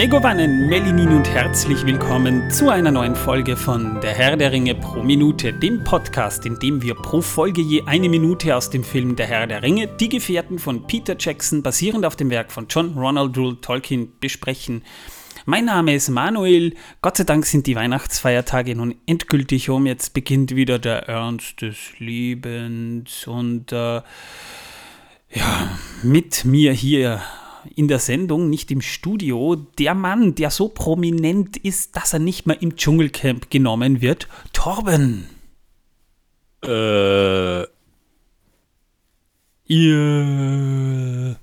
Megovanen, Melinin und herzlich willkommen zu einer neuen Folge von Der Herr der Ringe pro Minute, dem Podcast, in dem wir pro Folge je eine Minute aus dem Film Der Herr der Ringe, die Gefährten von Peter Jackson, basierend auf dem Werk von John Ronald Rule Tolkien, besprechen. Mein Name ist Manuel. Gott sei Dank sind die Weihnachtsfeiertage nun endgültig um. Jetzt beginnt wieder der Ernst des Lebens und äh, ja, mit mir hier in der Sendung, nicht im Studio, der Mann, der so prominent ist, dass er nicht mehr im Dschungelcamp genommen wird, Torben. Äh. Ihr.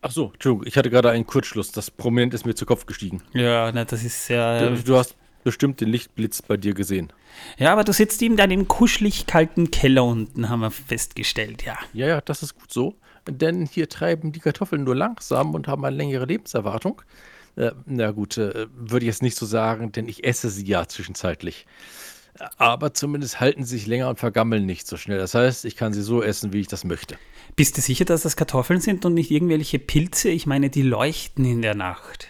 Ach so, Entschuldigung, ich hatte gerade einen Kurzschluss. Das Prominent ist mir zu Kopf gestiegen. Ja, na, das ist sehr. Du, du hast bestimmt den Lichtblitz bei dir gesehen. Ja, aber du sitzt eben dann im kuschelig kalten Keller unten, haben wir festgestellt, ja. Ja, ja, das ist gut so. Denn hier treiben die Kartoffeln nur langsam und haben eine längere Lebenserwartung. Äh, na gut, äh, würde ich jetzt nicht so sagen, denn ich esse sie ja zwischenzeitlich. Aber zumindest halten sie sich länger und vergammeln nicht so schnell. Das heißt, ich kann sie so essen, wie ich das möchte. Bist du sicher, dass das Kartoffeln sind und nicht irgendwelche Pilze? Ich meine, die leuchten in der Nacht.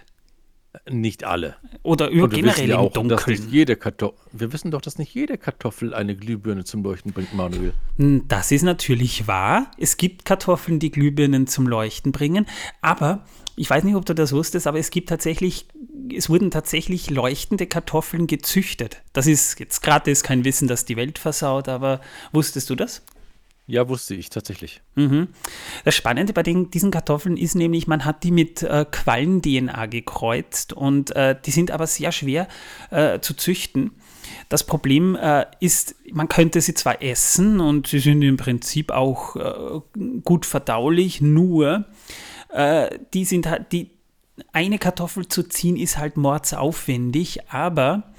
Nicht alle. Oder über generell wissen ja im auch, dass Dunkeln. nicht jede Kartoffel. Wir wissen doch, dass nicht jede Kartoffel eine Glühbirne zum Leuchten bringt, Manuel. Hm, Das ist natürlich wahr. Es gibt Kartoffeln, die Glühbirnen zum Leuchten bringen. Aber ich weiß nicht, ob du das wusstest, aber es gibt tatsächlich, es wurden tatsächlich leuchtende Kartoffeln gezüchtet. Das ist jetzt gratis kein Wissen, das die Welt versaut, aber wusstest du das? Ja, wusste ich tatsächlich. Mhm. Das Spannende bei den, diesen Kartoffeln ist nämlich, man hat die mit äh, Quallen-DNA gekreuzt und äh, die sind aber sehr schwer äh, zu züchten. Das Problem äh, ist, man könnte sie zwar essen und sie sind im Prinzip auch äh, gut verdaulich, nur äh, die sind halt, die eine Kartoffel zu ziehen ist halt mordsaufwendig, aber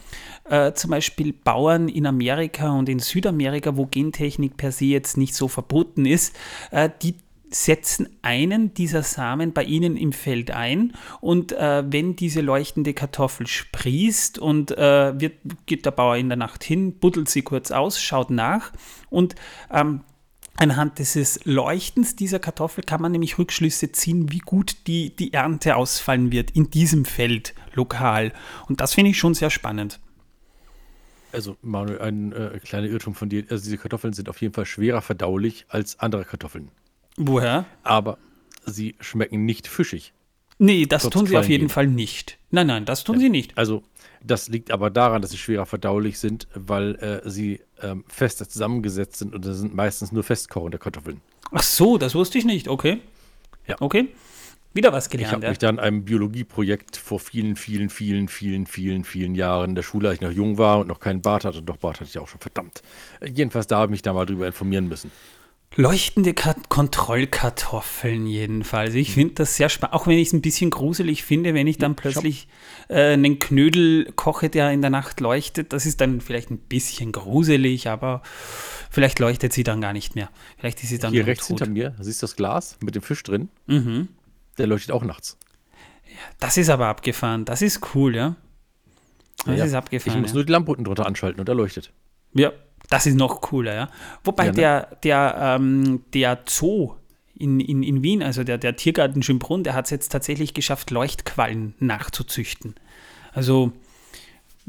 äh, zum Beispiel Bauern in Amerika und in Südamerika, wo Gentechnik per se jetzt nicht so verboten ist, äh, die setzen einen dieser Samen bei ihnen im Feld ein und äh, wenn diese leuchtende Kartoffel sprießt und äh, wird, geht der Bauer in der Nacht hin, buddelt sie kurz aus, schaut nach und ähm, Anhand dieses Leuchtens dieser Kartoffel kann man nämlich Rückschlüsse ziehen, wie gut die, die Ernte ausfallen wird in diesem Feld lokal. Und das finde ich schon sehr spannend. Also, Manuel, ein äh, kleiner Irrtum von dir. Also, diese Kartoffeln sind auf jeden Fall schwerer verdaulich als andere Kartoffeln. Woher? Aber sie schmecken nicht fischig. Nee, das Trotz tun sie auf jeden Quallen Fall nicht. Nein, nein, das tun sie nicht. Also, das liegt aber daran, dass sie schwerer verdaulich sind, weil äh, sie ähm, fester zusammengesetzt sind und das sind meistens nur festkochende Kartoffeln. Ach so, das wusste ich nicht. Okay. Ja. Okay. Wieder was Ich gelernt. habe Ja. mich da in einem Biologieprojekt vor vielen, vielen, vielen, vielen, vielen, vielen Jahren in der Schule, als ich noch jung war und noch keinen Bart hatte, doch Bart hatte ich auch schon, verdammt. Jedenfalls da habe ich mich da mal drüber informieren müssen. Leuchtende Ka Kontrollkartoffeln jedenfalls. Ich finde das sehr spannend, auch wenn ich es ein bisschen gruselig finde, wenn ich dann plötzlich äh, einen Knödel koche, der in der Nacht leuchtet. Das ist dann vielleicht ein bisschen gruselig, aber vielleicht leuchtet sie dann gar nicht mehr. Vielleicht ist sie dann Hier rechts tot. hinter mir, siehst du das Glas mit dem Fisch drin? Mhm. Der leuchtet auch nachts. Das ist aber abgefahren. Das ist cool, ja. Das Ja, ist Ich abgefahren. muss ja. nur die Lampe unten drunter anschalten und er leuchtet. Ja, das ist noch cooler, ja. Wobei Ja, ne? der, der, ähm, der Zoo in, in, in Wien, also der, der Tiergarten Schönbrunn, der hat es jetzt tatsächlich geschafft, Leuchtquallen nachzuzüchten. Also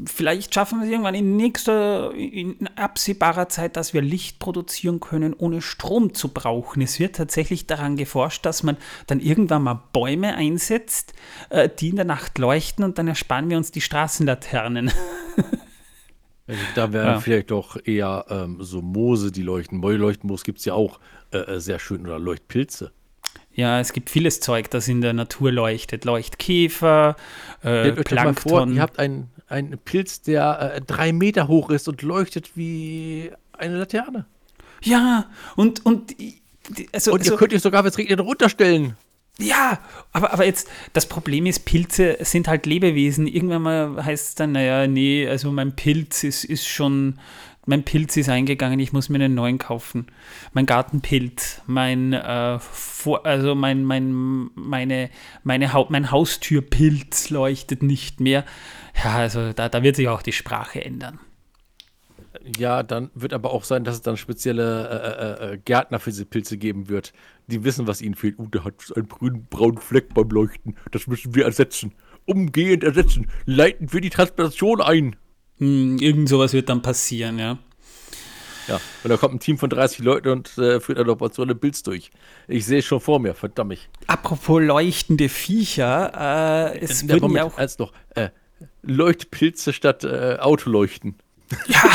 vielleicht schaffen wir es irgendwann in nächster, in absehbarer Zeit, dass wir Licht produzieren können, ohne Strom zu brauchen. Es wird tatsächlich daran geforscht, dass man dann irgendwann mal Bäume einsetzt, äh, die in der Nacht leuchten und dann ersparen wir uns die Straßenlaternen. Also da wären Ja. vielleicht doch eher ähm, so Moose, die leuchten. Mäuleuchtenmoos gibt es ja auch äh, äh, sehr schön. Oder Leuchtpilze. Ja, es gibt vieles Zeug, das in der Natur leuchtet. Leuchtkäfer, äh, mal vor, Plankton. ihr habt einen, einen Pilz, der äh, drei Meter hoch ist und leuchtet wie eine Laterne. ja, und, und die- also, Und also ihr könnt euch sogar, wenn es regnet, runterstellen. ja, aber, aber jetzt, das Problem ist, Pilze sind halt Lebewesen. Irgendwann mal heißt es dann, naja, nee, also mein Pilz ist, ist schon, mein Pilz ist eingegangen, ich muss mir einen neuen kaufen. Mein Gartenpilz, mein, äh, Vor, also mein, mein, meine, meine Haut, mein Haustürpilz leuchtet nicht mehr. Ja, also da, da wird sich auch die Sprache ändern. Ja, dann wird aber auch sein, dass es dann spezielle äh, äh, äh, Gärtner für diese Pilze geben wird. Die wissen, was ihnen fehlt. Uh, der hat einen grünen, braunen Fleck beim Leuchten. Das müssen wir ersetzen. umgehend ersetzen. Leiten wir die Transplantation ein. Hm, irgend sowas wird dann passieren, ja. Ja, und da kommt ein Team von 30 Leuten und äh, führt eine Operation im Bilds durch. Ich sehe es schon vor mir, verdammt. Apropos leuchtende Viecher, äh, es Der würden Moment, ja auch. eins noch. Äh, Leuchtpilze statt äh, Autoleuchten. Ja,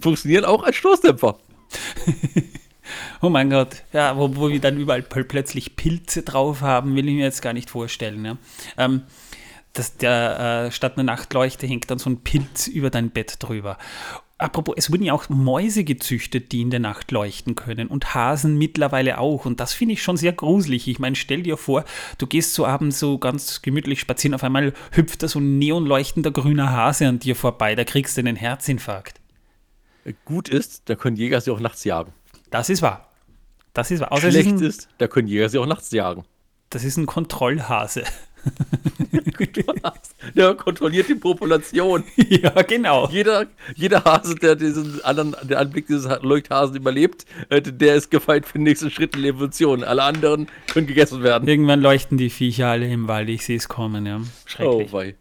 Funktionieren auch als Stoßdämpfer. oh mein Gott, ja, wo, wo wir dann überall pl- plötzlich Pilze drauf haben, will ich mir jetzt gar nicht vorstellen. Ja. Ähm, dass der äh, statt einer Nachtleuchte hängt dann so ein Pilz über dein Bett drüber. Apropos, es wurden ja auch Mäuse gezüchtet, die in der Nacht leuchten können und Hasen mittlerweile auch. Und das finde ich schon sehr gruselig. Ich meine, stell dir vor, du gehst so abends so ganz gemütlich spazieren, auf einmal hüpft da so ein neonleuchtender grüner Hase an dir vorbei, da kriegst du einen Herzinfarkt. Äh, Gut ist, da können Jäger sie auch nachts jagen. Das ist wahr. Das ist wahr. Außer es ist Schlecht ein, ist, da können Jäger sie auch nachts jagen. das ist ein Kontrollhase. Der kontrolliert die Population. ja, genau. Jeder, jeder Hase, der diesen anderen, der Anblick dieses Leuchthasen überlebt, äh, der ist gefeit für den nächsten Schritt in der Evolution. Alle anderen können gegessen werden. Irgendwann leuchten die Viecher alle im Wald, ich sehe es kommen, ja. Schrecklich. Oh, wei.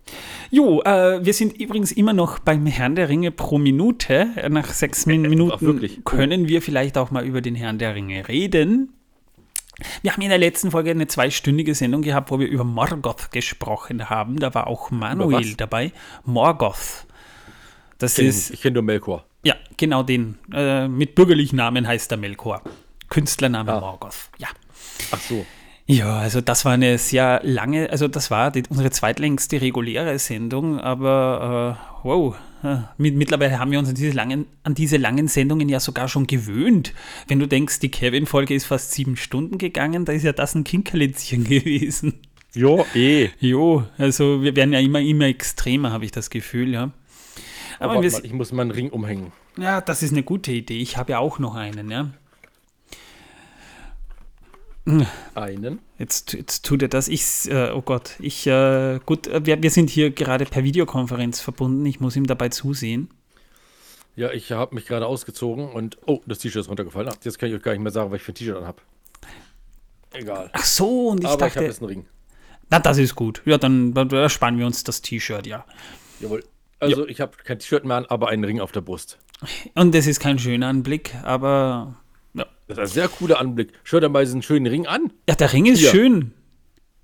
Jo, äh, wir sind übrigens immer noch beim Herrn der Ringe pro Minute. Nach sechs Min Minuten wirklich. können wir vielleicht auch mal über den Herrn der Ringe reden. Wir haben in der letzten Folge eine zweistündige Sendung gehabt, wo wir über Morgoth gesprochen haben. Da war auch Manuel dabei. Morgoth. Das ich ist. Ich kenne nur Melkor. ja, genau den. Äh, mit bürgerlichen Namen heißt er Melkor. Künstlername Ah. Morgoth. Ja. Ach so. Ja, also das war eine sehr lange, also das war die, unsere zweitlängste reguläre Sendung, aber äh, wow, äh, mit, mittlerweile haben wir uns an diese, langen, an diese langen Sendungen ja sogar schon gewöhnt. Wenn du denkst, die Kevin-Folge ist fast sieben Stunden gegangen, da ist ja das ein Kinkerlitzchen gewesen. Jo, eh. Jo, also wir werden ja immer, immer extremer, habe ich das Gefühl, ja. Aber wir, mal, ich muss meinen Ring umhängen. ja, das ist eine gute Idee. Ich habe ja auch noch einen, ja. Einen. Jetzt, jetzt tut er das. Ich, äh, oh Gott, ich, äh, gut, äh, wir, wir sind hier gerade per Videokonferenz verbunden. Ich muss ihm dabei zusehen. Ja, ich habe mich gerade ausgezogen und. Oh, das T-Shirt ist runtergefallen. Ach, jetzt kann ich euch gar nicht mehr sagen, was ich für ein T-Shirt anhab. Egal. Ach so, und ich Aber ich habe dachte, jetzt einen Ring. na, das ist gut. Ja, dann, dann ersparen wir uns das T-Shirt, ja. Jawohl. Also, ich habe kein T-Shirt mehr an, aber einen Ring auf der Brust. Und das ist kein schöner Anblick, aber ja, Das ist ein sehr cooler Anblick. Schau dir mal diesen schönen Ring an. ja der Ring ist Ja. schön.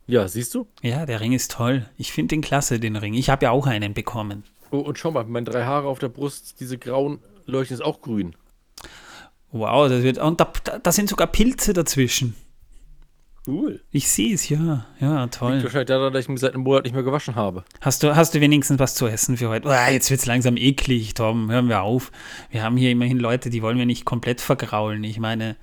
Ja, siehst du? Ja, der Ring ist toll. Ich finde den klasse, den Ring. Ich habe ja auch einen bekommen. Oh, und schau mal, meine drei Haare auf der Brust, diese grauen leuchten ist auch grün. Wow, das wird. Und da, da sind sogar Pilze dazwischen. Cool. Ich sehe es, ja. Ja, toll. Wahrscheinlich daran, dass ich mich seit einem Monat nicht mehr gewaschen habe. Hast du, hast du wenigstens was zu essen für heute? Ah, jetzt wird es langsam eklig, Tom. Hören wir auf. Wir haben hier immerhin Leute, die wollen wir nicht komplett vergraulen. Ich meine,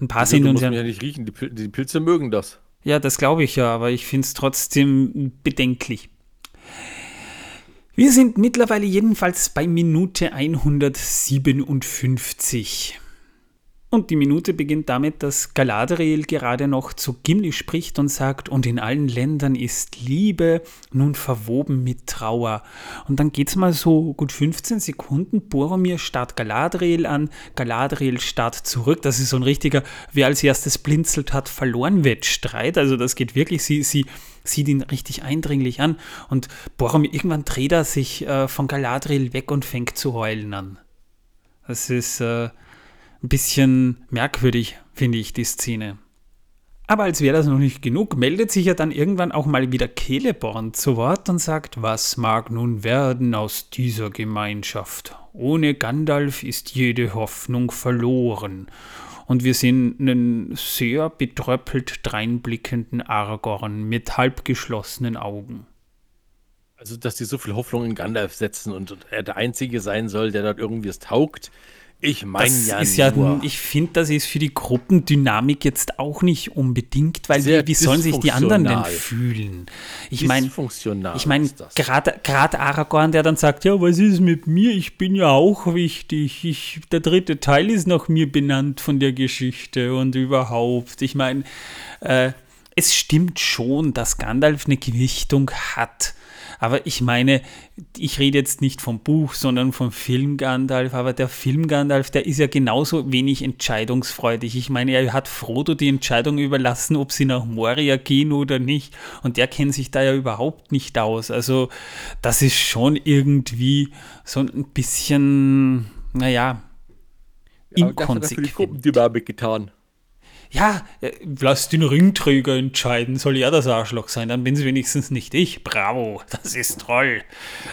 ein paar Also, sind uns ja. ja nicht riechen. Die, Pil die Pilze mögen das. Ja, das glaube ich ja, aber ich finde es trotzdem bedenklich. Wir sind mittlerweile jedenfalls bei Minute 157. Und die Minute beginnt damit, dass Galadriel gerade noch zu Gimli spricht und sagt, und in allen Ländern ist Liebe nun verwoben mit Trauer. Und dann geht's mal so gut 15 Sekunden, Boromir starrt Galadriel an, Galadriel starrt zurück. Das ist so ein richtiger, wer als erstes blinzelt hat, verloren Wettstreit. Also das geht wirklich, sie, sie sieht ihn richtig eindringlich an und Boromir, irgendwann dreht er sich äh, von Galadriel weg und fängt zu heulen an. Das ist äh, ein bisschen merkwürdig, finde ich, die Szene. Aber als wäre das noch nicht genug, meldet sich ja dann irgendwann auch mal wieder Celeborn zu Wort und sagt, was mag nun werden aus dieser Gemeinschaft? Ohne Gandalf ist jede Hoffnung verloren. Und wir sehen einen sehr betröppelt dreinblickenden Aragorn mit halb geschlossenen Augen. Also, dass die so viel Hoffnung in Gandalf setzen und er der Einzige sein soll, der dort irgendwie es taugt. Ich meine ja ist ja, nur. ich finde, das ist für die Gruppendynamik jetzt auch nicht unbedingt, weil Sehr wie, wie sollen sich die anderen denn fühlen? Ich meine, ich meine, gerade Aragorn, der dann sagt, ja, was ist mit mir? Ich bin ja auch wichtig. Ich, der dritte Teil ist nach mir benannt von der Geschichte und überhaupt. Ich meine, äh, es stimmt schon, dass Gandalf eine Gewichtung hat. Aber ich meine, ich rede jetzt nicht vom Buch, sondern vom Film Gandalf. Aber der Film Gandalf, der ist ja genauso wenig entscheidungsfreudig. Ich meine, er hat Frodo die Entscheidung überlassen, ob sie nach Moria gehen oder nicht. Und der kennt sich da ja überhaupt nicht aus. Also, das ist schon irgendwie so ein bisschen, naja, ja, inkonsequent. Das hat er für die Gruppendynamik getan ja, äh, lass den Ringträger entscheiden, soll er das Arschloch sein, dann bin es wenigstens nicht ich. Bravo, das ist toll.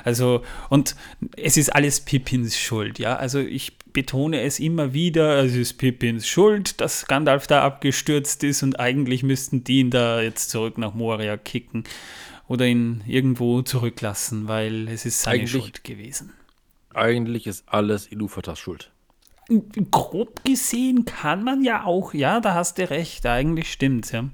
Also, und es ist alles Pippins Schuld, ja. Also ich betone es immer wieder, es ist Pippins Schuld, dass Gandalf da abgestürzt ist und eigentlich müssten die ihn da jetzt zurück nach Moria kicken oder ihn irgendwo zurücklassen, weil es ist seine eigentlich, Schuld gewesen. Eigentlich ist alles Ilufatas Schuld grob gesehen kann man ja auch, ja, da hast du recht, eigentlich stimmt's, ja.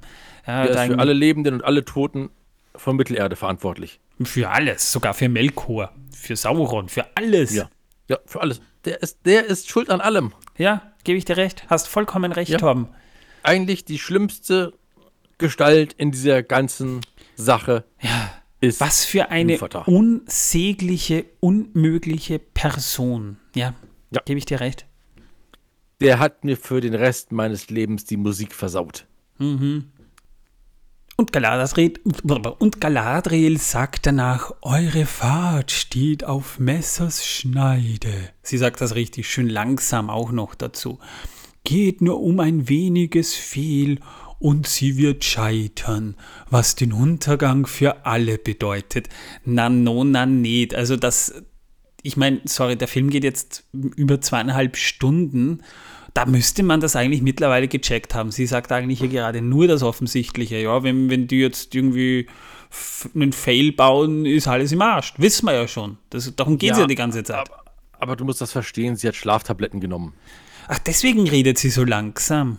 Er ist für alle Lebenden und alle Toten von Mittelerde verantwortlich. Für alles, sogar für Melkor, für Sauron, für alles. Ja, ja für alles. Der ist, der ist schuld an allem. Ja, gebe ich dir recht. Hast vollkommen recht, ja. Tom. Eigentlich die schlimmste Gestalt in dieser ganzen Sache ja. ist. Was für eine unsägliche, unmögliche Person. Ja, ja. gebe ich dir recht der hat mir für den Rest meines Lebens die Musik versaut. Mhm. Und Galadriel, und Galadriel sagt danach, eure Fahrt steht auf Messers Schneide. Sie sagt das richtig schön langsam auch noch dazu. Geht nur um ein weniges Fehl und sie wird scheitern, was den Untergang für alle bedeutet. Na no, na nicht. Also das, ich meine, sorry, der Film geht jetzt über zweieinhalb Stunden da müsste man das eigentlich mittlerweile gecheckt haben. Sie sagt eigentlich hier gerade nur das Offensichtliche. Ja, wenn, wenn die jetzt irgendwie einen Fail bauen, ist alles im Arsch. Wissen wir ja schon. Das, darum geht es ja, ja, die ganze Zeit. Aber, aber du musst das verstehen, sie hat Schlaftabletten genommen. Ach, deswegen redet sie so langsam.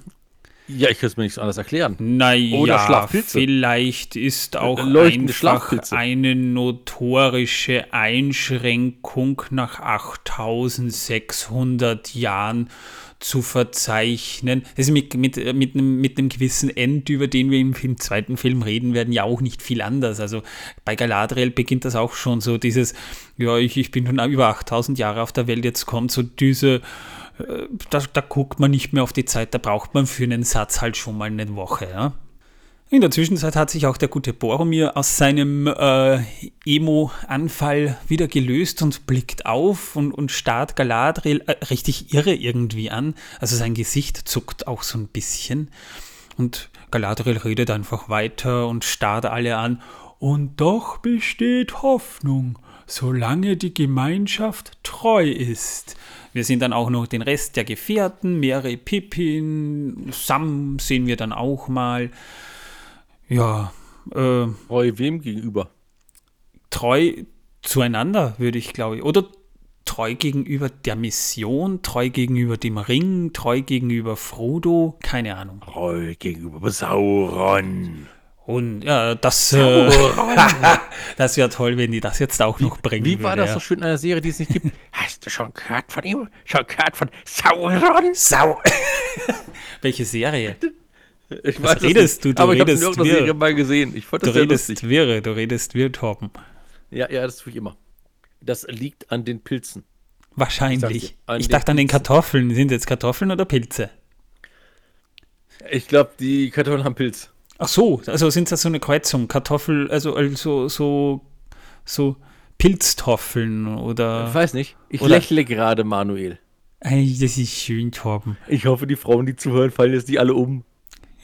Ja, ich kann es mir nicht anders erklären. Naja, Oder Schlafpilze. vielleicht ist auch Leuchtende einfach eine notorische Einschränkung nach 8600 Jahren zu verzeichnen. Das ist mit, mit, mit, einem, mit einem gewissen End, über den wir im, im, zweiten Film reden werden, ja auch nicht viel anders. Also bei Galadriel beginnt das auch schon so, dieses, ja, ich, ich bin schon über 8000 Jahre auf der Welt, jetzt kommt so diese, äh, da, da guckt man nicht mehr auf die Zeit, da braucht man für einen Satz halt schon mal eine Woche. Ja? In der Zwischenzeit hat sich auch der gute Boromir aus seinem äh, Emo-Anfall wieder gelöst und blickt auf und, und starrt Galadriel äh, richtig irre irgendwie an. Also sein Gesicht zuckt auch so ein bisschen. Und Galadriel redet einfach weiter und starrt alle an. Und doch besteht Hoffnung, solange die Gemeinschaft treu ist. Wir sehen dann auch noch den Rest der Gefährten, Mary Pippin, Sam sehen wir dann auch mal. Ja. Äh, treu wem gegenüber? Treu zueinander, würde ich glaube ich. Oder treu gegenüber der Mission, treu gegenüber dem Ring, treu gegenüber Frodo, keine Ahnung. Treu gegenüber Sauron. Und ja, das, äh, das wäre toll, wenn die das jetzt auch wie, noch bringen. Wie war würde, das ja. so schön in einer Serie, die es nicht gibt? Hast du schon gehört von ihm? Schon gehört von Sauron? Sau. Welche Serie? Ich Was weiß redest du? Du aber redest ich habe Serie mal gesehen. Ich fand das du redest lustig. wirre, du redest wirr, Torben. Ja, ja, das tue ich immer. Das liegt an den Pilzen. Wahrscheinlich. Ich, ich dachte an den Kartoffeln. Sind jetzt Kartoffeln oder Pilze? Ich glaube, die Kartoffeln haben Pilz. Ach so, also sind das so eine Kreuzung? Kartoffel, also, also so, so Pilztoffeln oder. Ich weiß nicht. Ich oder, lächle gerade, Manuel. Ey, das ist schön, Torben. Ich hoffe, die Frauen, die zuhören, fallen jetzt die alle um.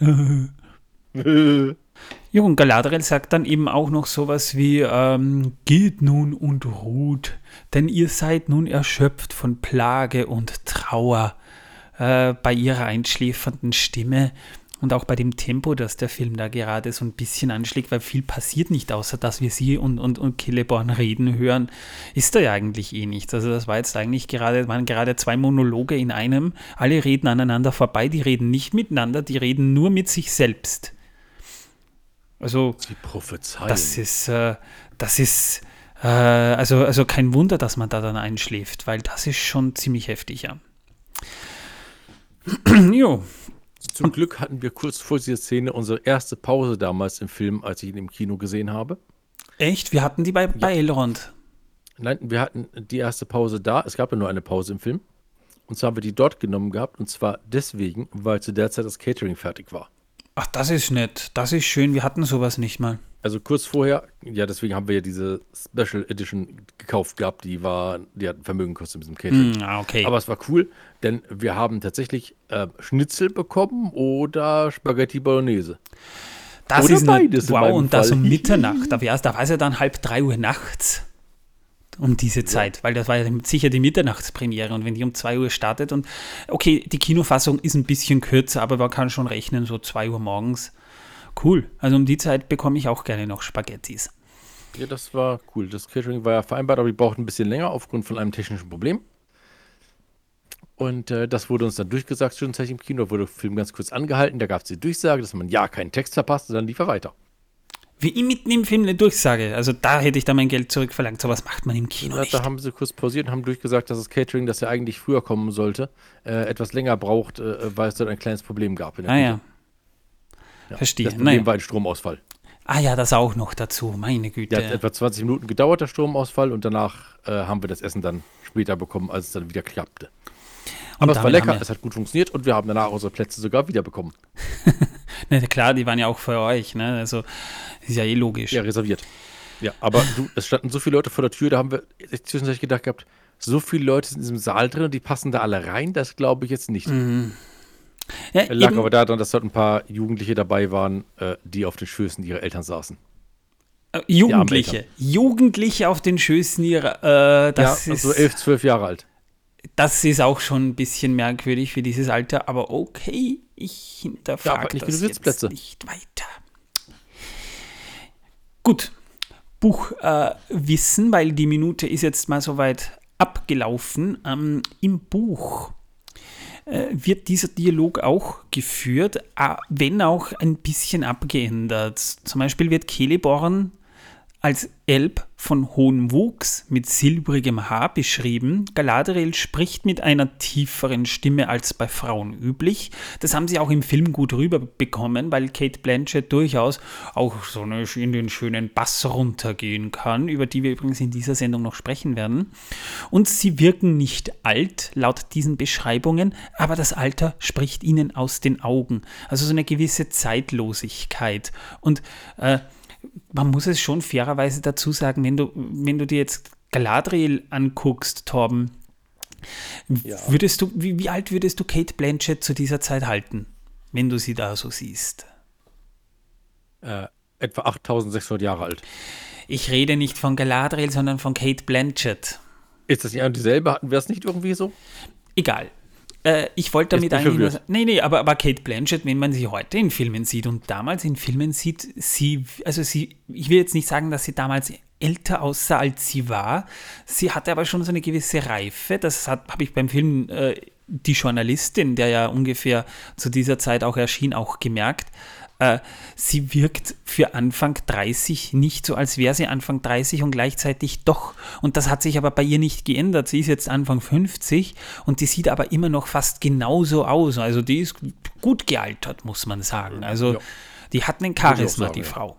ja, und Galadriel sagt dann eben auch noch sowas wie, ähm, geht nun und ruht, denn ihr seid nun erschöpft von Plage und Trauer. Äh, bei ihrer einschläfernden Stimme und auch bei dem Tempo, das der Film da gerade so ein bisschen anschlägt, weil viel passiert nicht, außer dass wir sie und, und, und Celeborn reden hören, ist da ja eigentlich eh nichts. Also das war jetzt eigentlich gerade, waren gerade zwei Monologe in einem. Alle reden aneinander vorbei, die reden nicht miteinander, die reden nur mit sich selbst. Also, sie prophezeien. Das ist, äh, das ist, äh, also, also kein Wunder, dass man da dann einschläft, weil das ist schon ziemlich heftig, ja. jo, zum Glück hatten wir kurz vor dieser Szene unsere erste Pause damals im Film, als ich ihn im Kino gesehen habe. Echt? Wir hatten die bei, bei Elrond. Nein, wir hatten die erste Pause da. Es gab ja nur eine Pause im Film. Und zwar haben wir die dort genommen gehabt. Und zwar deswegen, weil zu der Zeit das Catering fertig war. Ach, das ist nett. Das ist schön. Wir hatten sowas nicht mal. Also kurz vorher, ja, deswegen haben wir ja diese Special Edition gekauft gehabt. Die war, die hat Vermögen gekostet mit dem Catering. Mm, ah, okay. Aber es war cool, denn wir haben tatsächlich äh, Schnitzel bekommen oder Spaghetti Bolognese. das oder ist nett. beides Wow, und das um Fall. Mitternacht. Da war es ja dann halb drei Uhr nachts. Um diese Zeit, weil das war ja sicher die Mitternachtspremiere und wenn die um 2 Uhr startet und okay, die Kinofassung ist ein bisschen kürzer, aber man kann schon rechnen, so 2 Uhr morgens. Cool. Also um die Zeit bekomme ich auch gerne noch Spaghettis. Ja, das war cool. Das Catering war ja vereinbart, aber die brauchten ein bisschen länger aufgrund von einem technischen Problem. Und äh, das wurde uns dann durchgesagt, zwischenzeitlich im Kino, wurde der Film ganz kurz angehalten. Da gab es die Durchsage, dass man ja keinen Text verpasst und dann lief er weiter. Wie ich mitten im Film eine Durchsage. Also da hätte ich dann mein Geld zurückverlangt. So was macht man im Kino Ja, nicht. da haben sie kurz pausiert und haben durchgesagt, dass das Catering, das ja eigentlich früher kommen sollte, äh, etwas länger braucht, äh, weil es dort ein kleines Problem gab. in der Ah Küche. ja. Ja. verstehe. Das Problem Naja. war ein Stromausfall. Ah ja, das auch noch dazu. Meine Güte. Der hat etwa 20 Minuten gedauert, der Stromausfall, und danach äh, haben wir das Essen dann später bekommen, als es dann wieder klappte. Aber es war lecker, es hat gut funktioniert und wir haben danach unsere Plätze sogar wiederbekommen. Na klar, die waren ja auch für euch. Ne? Also ist ja eh logisch. Ja, reserviert. Ja, aber du, es standen so viele Leute vor der Tür, da haben wir zwischendurch gedacht gehabt, so viele Leute sind in diesem Saal drin und die passen da alle rein, das glaube ich jetzt nicht. Ja, Lag aber daran, dass dort ein paar Jugendliche dabei waren, äh, die auf den Schößen ihrer Eltern saßen. äh, Jugendliche. Jugendliche auf den Schößen ihrer. Äh, das, ja, ist, so elf, zwölf Jahre alt. Das ist auch schon ein bisschen merkwürdig für dieses Alter. Aber okay, ich Ja, hinterfrage nicht das jetzt nicht weiter. Gut. Buchwissen, äh, Wissen, weil die Minute ist jetzt mal soweit abgelaufen. Ähm, Im Buch äh, wird dieser Dialog auch geführt, äh, wenn auch ein bisschen abgeändert. Zum Beispiel wird Celeborn als Elb von hohem Wuchs mit silbrigem Haar beschrieben. Galadriel spricht mit einer tieferen Stimme als bei Frauen üblich. Das haben sie auch im Film gut rüberbekommen, weil Kate Blanchett durchaus auch so in den schönen Bass runtergehen kann, über die wir übrigens in dieser Sendung noch sprechen werden. Und sie wirken nicht alt, laut diesen Beschreibungen, aber das Alter spricht ihnen aus den Augen. Also so eine gewisse Zeitlosigkeit. Und äh, man muss es schon fairerweise dazu sagen, wenn du, wenn du dir jetzt Galadriel anguckst, Torben, würdest du, wie, wie alt würdest du Kate Blanchett zu dieser Zeit halten, wenn du sie da so siehst? Äh, etwa 8600 Jahre alt. Ich rede nicht von Galadriel, sondern von Kate Blanchett. Ist das ja dieselbe? Hatten wir es nicht irgendwie so? Egal. Äh, ich wollte damit eigentlich nur sagen, nee, nee, aber, aber Kate Blanchett, wenn man sie heute in Filmen sieht und damals in Filmen sieht, sie, also sie, ich will jetzt nicht sagen, dass sie damals älter aussah, als sie war. Sie hatte aber schon so eine gewisse Reife. Das habe ich beim Film äh, Die Journalistin, der ja ungefähr zu dieser Zeit auch erschien, auch gemerkt. Äh, sie wirkt für Anfang 30 nicht so, als wäre sie Anfang 30 und gleichzeitig doch. Und das hat sich aber bei ihr nicht geändert. Sie ist jetzt Anfang 50 und die sieht aber immer noch fast genauso aus. Also die ist gut gealtert, muss man sagen. Also Ja. die hat einen Charisma, sagen, die. Frau.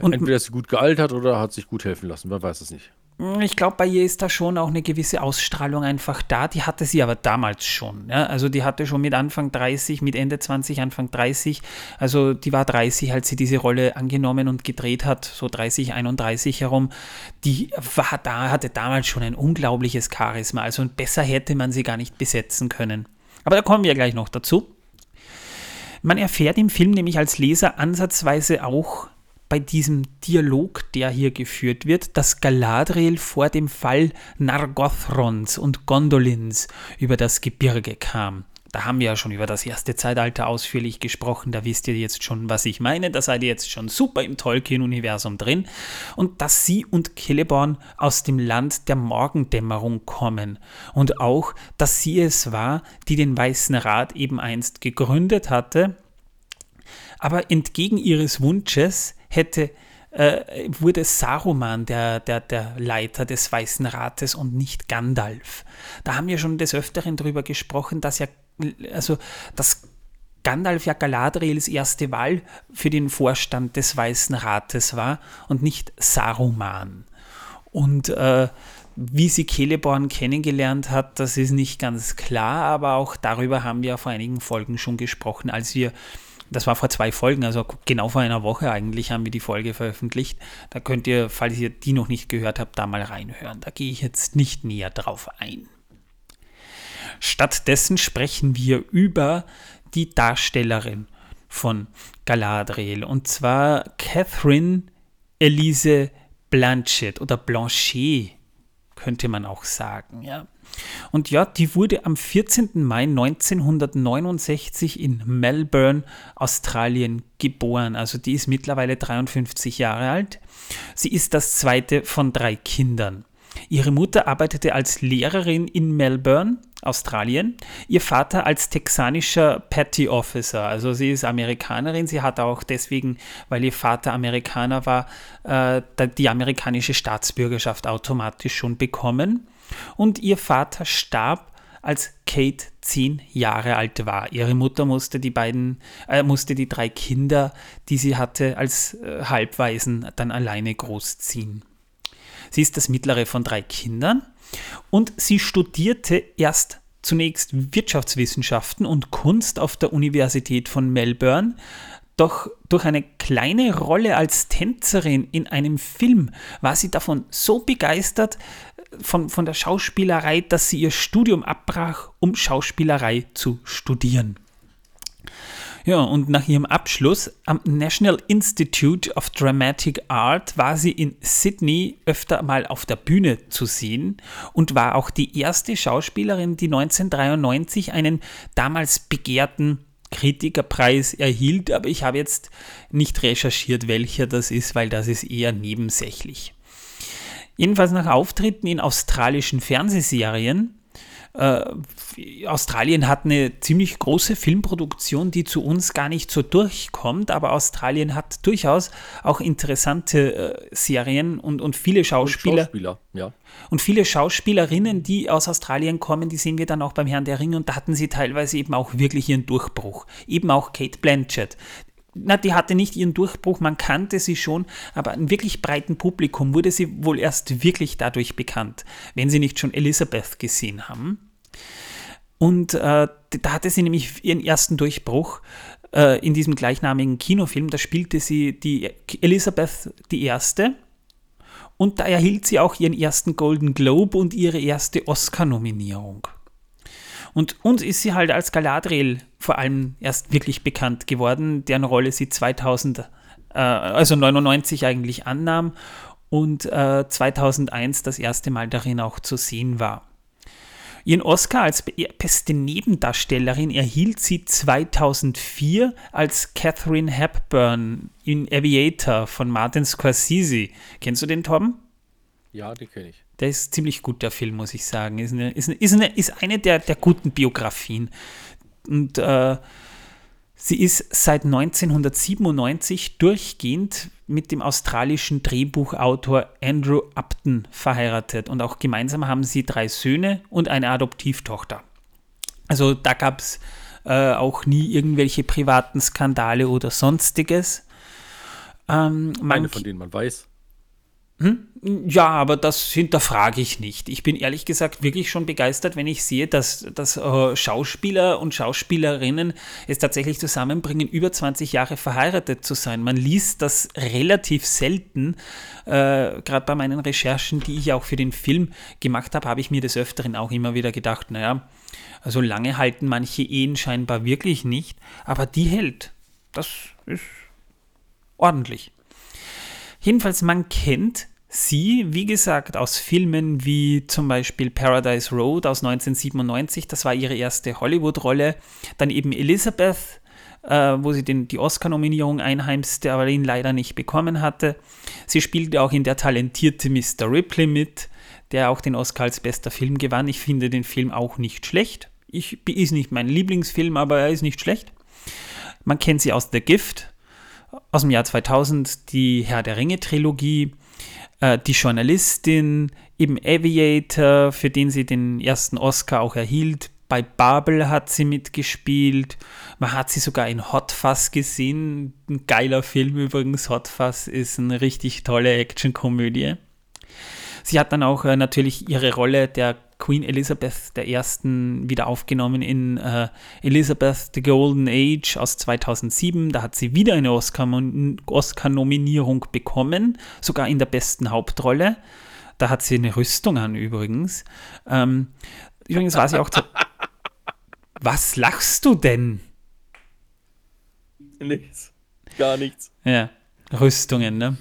Und Entweder ist sie gut gealtert oder hat sich gut helfen lassen, man weiß es nicht. Ich glaube, bei ihr ist da schon auch eine gewisse Ausstrahlung einfach da. Die hatte sie aber damals schon. Ja? Also die hatte schon mit Anfang 30, mit Ende 20, Anfang 30. Also die war 30, als sie diese Rolle angenommen und gedreht hat, so 30, 31 herum. Die war da, hatte damals schon ein unglaubliches Charisma. Also besser hätte man sie gar nicht besetzen können. Aber da kommen wir gleich noch dazu. Man erfährt im Film nämlich als Leser ansatzweise auch bei diesem Dialog, der hier geführt wird, dass Galadriel vor dem Fall Nargothrons und Gondolins über das Gebirge kam. Da haben wir ja schon über das erste Zeitalter ausführlich gesprochen, da wisst ihr jetzt schon, was ich meine, da seid ihr jetzt schon super im Tolkien-Universum drin. Und dass sie und Celeborn aus dem Land der Morgendämmerung kommen. Und auch, dass sie es war, die den Weißen Rat eben einst gegründet hatte, aber entgegen ihres Wunsches hätte, äh, wurde Saruman der, der, der Leiter des Weißen Rates und nicht Gandalf. Da haben wir schon des Öfteren darüber gesprochen, dass ja, also, dass Gandalf ja Galadriels erste Wahl für den Vorstand des Weißen Rates war und nicht Saruman. Und äh, wie sie Celeborn kennengelernt hat, das ist nicht ganz klar, aber auch darüber haben wir vor einigen Folgen schon gesprochen, als wir, das war vor zwei Folgen, also genau vor einer Woche eigentlich haben wir die Folge veröffentlicht. Da könnt ihr, falls ihr die noch nicht gehört habt, da mal reinhören. Da gehe ich jetzt nicht näher drauf ein. Stattdessen sprechen wir über die Darstellerin von Galadriel und zwar Catherine Elise Blanchett oder Blanchet könnte man auch sagen. Ja. Und ja, die wurde am 14. Mai 1969 in Melbourne, Australien geboren. Also die ist mittlerweile 53 Jahre alt. Sie ist das zweite von drei Kindern. Ihre Mutter arbeitete als Lehrerin in Melbourne, Australien, ihr Vater als texanischer Petty Officer. Also sie ist Amerikanerin, sie hat auch deswegen, weil ihr Vater Amerikaner war, äh, die amerikanische Staatsbürgerschaft automatisch schon bekommen. Und ihr Vater starb, als Kate zehn Jahre alt war. Ihre Mutter musste die beiden, äh, musste die drei Kinder, die sie hatte, als äh, Halbwaisen dann alleine großziehen. Sie ist das mittlere von drei Kindern und sie studierte erst zunächst Wirtschaftswissenschaften und Kunst auf der Universität von Melbourne, doch durch eine kleine Rolle als Tänzerin in einem Film war sie davon so begeistert von, von der Schauspielerei, dass sie ihr Studium abbrach, um Schauspielerei zu studieren. Ja, und nach ihrem Abschluss am National Institute of Dramatic Art war sie in Sydney öfter mal auf der Bühne zu sehen und war auch die erste Schauspielerin, die 1993 einen damals begehrten Kritikerpreis erhielt, aber ich habe jetzt nicht recherchiert, welcher das ist, weil das ist eher nebensächlich. Jedenfalls nach Auftritten in australischen Fernsehserien äh, Australien hat eine ziemlich große Filmproduktion, die zu uns gar nicht so durchkommt, aber Australien hat durchaus auch interessante äh, Serien und, und viele Schauspieler. Und Schauspieler, ja. Und viele Schauspielerinnen, die aus Australien kommen, die sehen wir dann auch beim Herrn der Ringe und da hatten sie teilweise eben auch wirklich ihren Durchbruch. Eben auch Kate Blanchett, na, die hatte nicht ihren Durchbruch, man kannte sie schon, aber einem wirklich breiten Publikum wurde sie wohl erst wirklich dadurch bekannt, wenn sie nicht schon Elisabeth gesehen haben. Und äh, da hatte sie nämlich ihren ersten Durchbruch äh, in diesem gleichnamigen Kinofilm. Da spielte sie die Elisabeth die Erste. Und da erhielt sie auch ihren ersten Golden Globe und ihre erste Oscar-Nominierung. Und uns ist sie halt als Galadriel vor allem erst wirklich bekannt geworden, deren Rolle sie 2000, äh, also 99 eigentlich annahm und äh, 2001 das erste Mal darin auch zu sehen war. Ihren Oscar als beste Nebendarstellerin erhielt sie 2004 als Catherine Hepburn in Aviator von Martin Scorsese. Kennst du den, Torben? Ja, den kenne ich. Der ist ziemlich gut, der Film, muss ich sagen. Ist eine, ist eine, ist eine, ist eine der, der guten Biografien. Und äh, sie ist seit 1997 durchgehend mit dem australischen Drehbuchautor Andrew Upton verheiratet und auch gemeinsam haben sie drei Söhne und eine Adoptivtochter. Also da gab es äh, auch nie irgendwelche privaten Skandale oder sonstiges. Ähm, Eine von denen man weiß. Hm? Ja, aber das hinterfrage ich nicht. Ich bin ehrlich gesagt wirklich schon begeistert, wenn ich sehe, dass, dass äh, Schauspieler und Schauspielerinnen es tatsächlich zusammenbringen, über 20 Jahre verheiratet zu sein. Man liest das relativ selten. Äh, Gerade bei meinen Recherchen, die ich auch für den Film gemacht habe, habe ich mir des Öfteren auch immer wieder gedacht, naja, also lange halten manche Ehen scheinbar wirklich nicht, aber die hält. Das ist ordentlich. Jedenfalls, man kennt sie, wie gesagt, aus Filmen wie zum Beispiel Paradise Road aus 1997, das war ihre erste Hollywood-Rolle. Dann eben Elizabeth, äh, wo sie den, die Oscar-Nominierung einheimste, aber ihn leider nicht bekommen hatte. Sie spielte auch in Der talentierte Mr. Ripley mit, der auch den Oscar als bester Film gewann. Ich finde den Film auch nicht schlecht. Ich, ist nicht mein Lieblingsfilm, aber er ist nicht schlecht. Man kennt sie aus The Gift, aus dem Jahr 2000 die Herr der Ringe-Trilogie, äh, die Journalistin, eben Aviator, für den sie den ersten Oscar auch erhielt, bei Babel hat sie mitgespielt. Man hat sie sogar in Hot Fuzz gesehen. Ein geiler Film übrigens. Hot Fuzz ist eine richtig tolle Actionkomödie. Sie hat dann auch äh, natürlich ihre Rolle der Queen Elizabeth I. wieder aufgenommen in äh, Elizabeth the Golden Age aus 2007. Da hat sie wieder eine Oscar-Nominierung bekommen, sogar in der besten Hauptrolle. Da hat sie eine Rüstung an übrigens. Ähm, übrigens war sie auch. Was lachst du denn? Nichts. Gar nichts. Ja, Rüstungen, ne?